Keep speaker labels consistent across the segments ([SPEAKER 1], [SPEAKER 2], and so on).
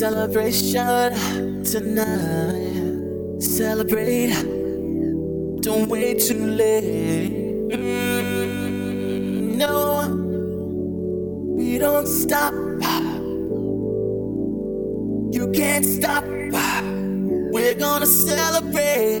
[SPEAKER 1] celebration tonight. Celebrate, don't wait too late. Mm, no, we don't stop. You can't stop. We're gonna celebrate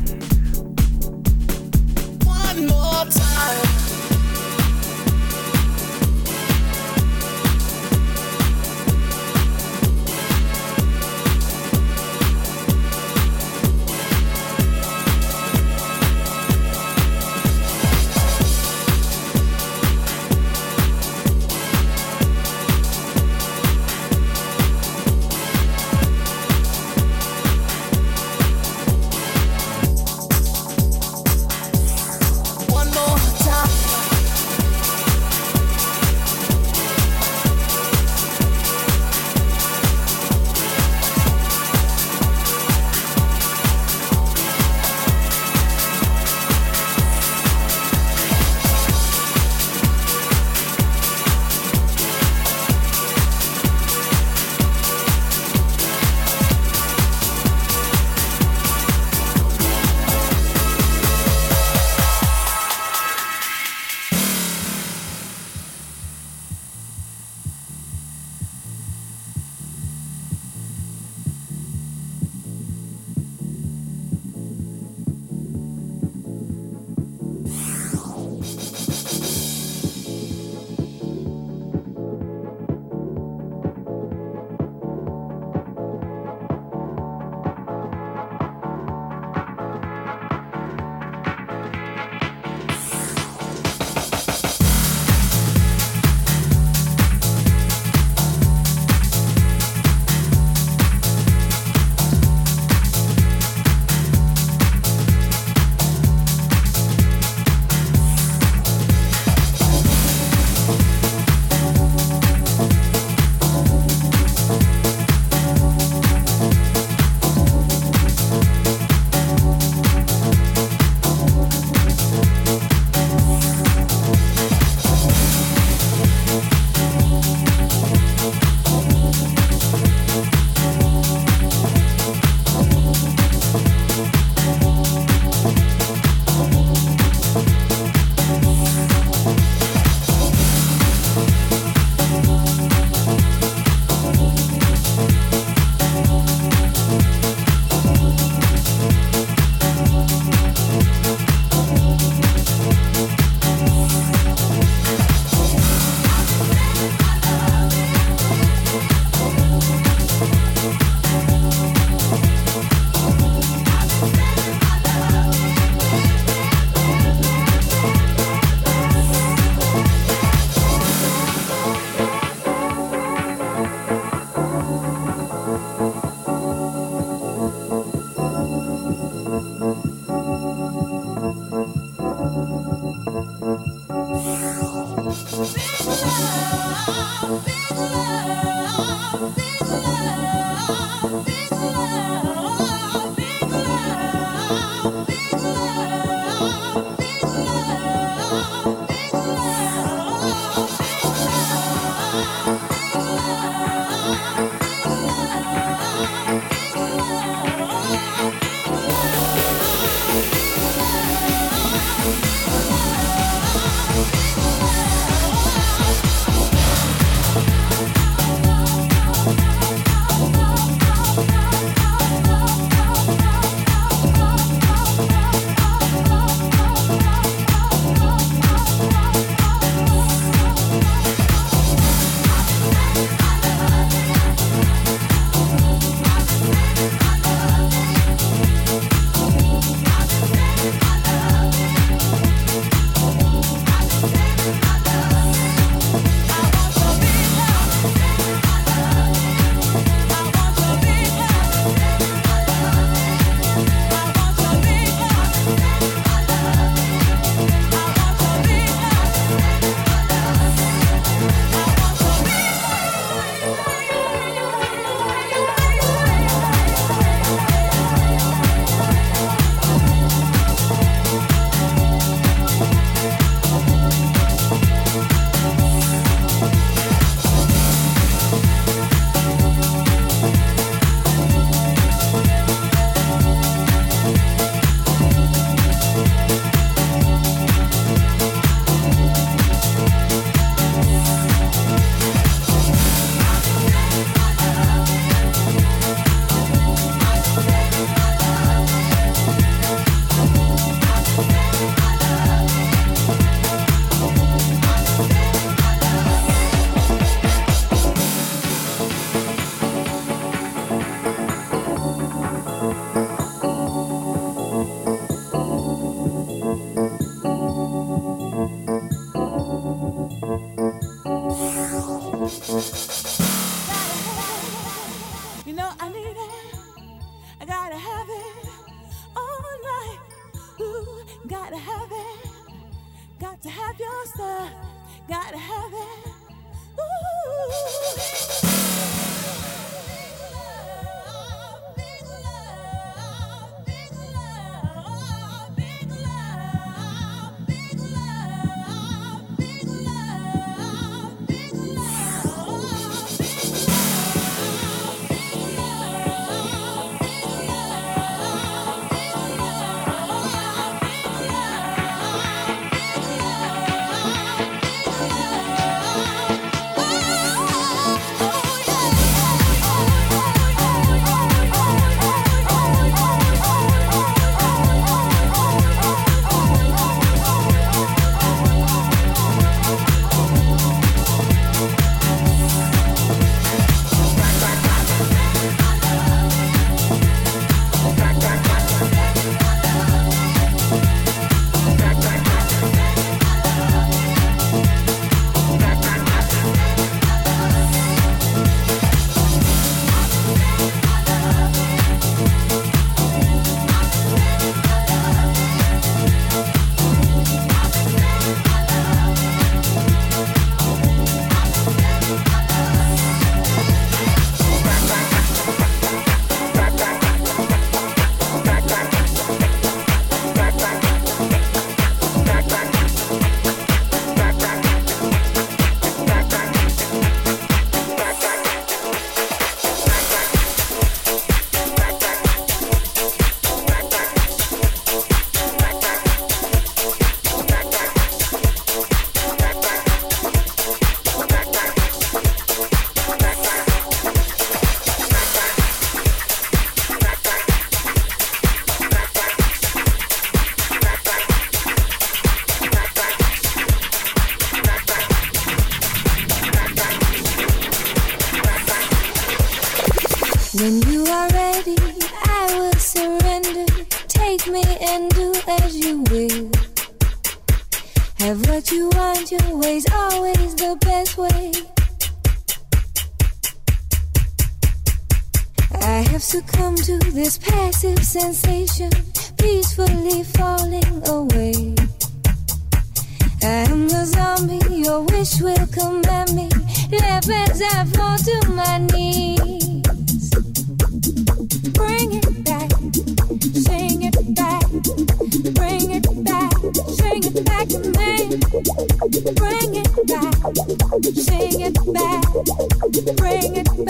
[SPEAKER 1] more time.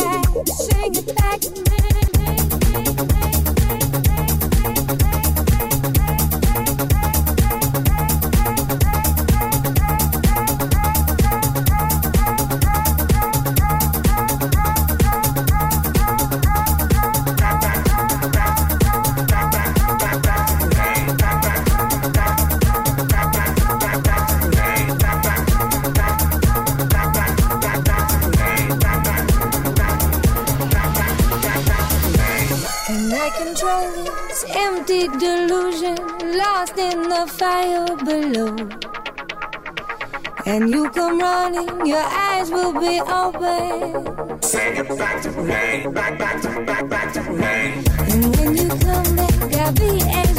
[SPEAKER 2] back, sing it back to me. big delusion lost in the fire below. And you come running, your eyes will be open. Sing it back to me, back, back to, back, back to me.
[SPEAKER 3] And when you come back, I'll be.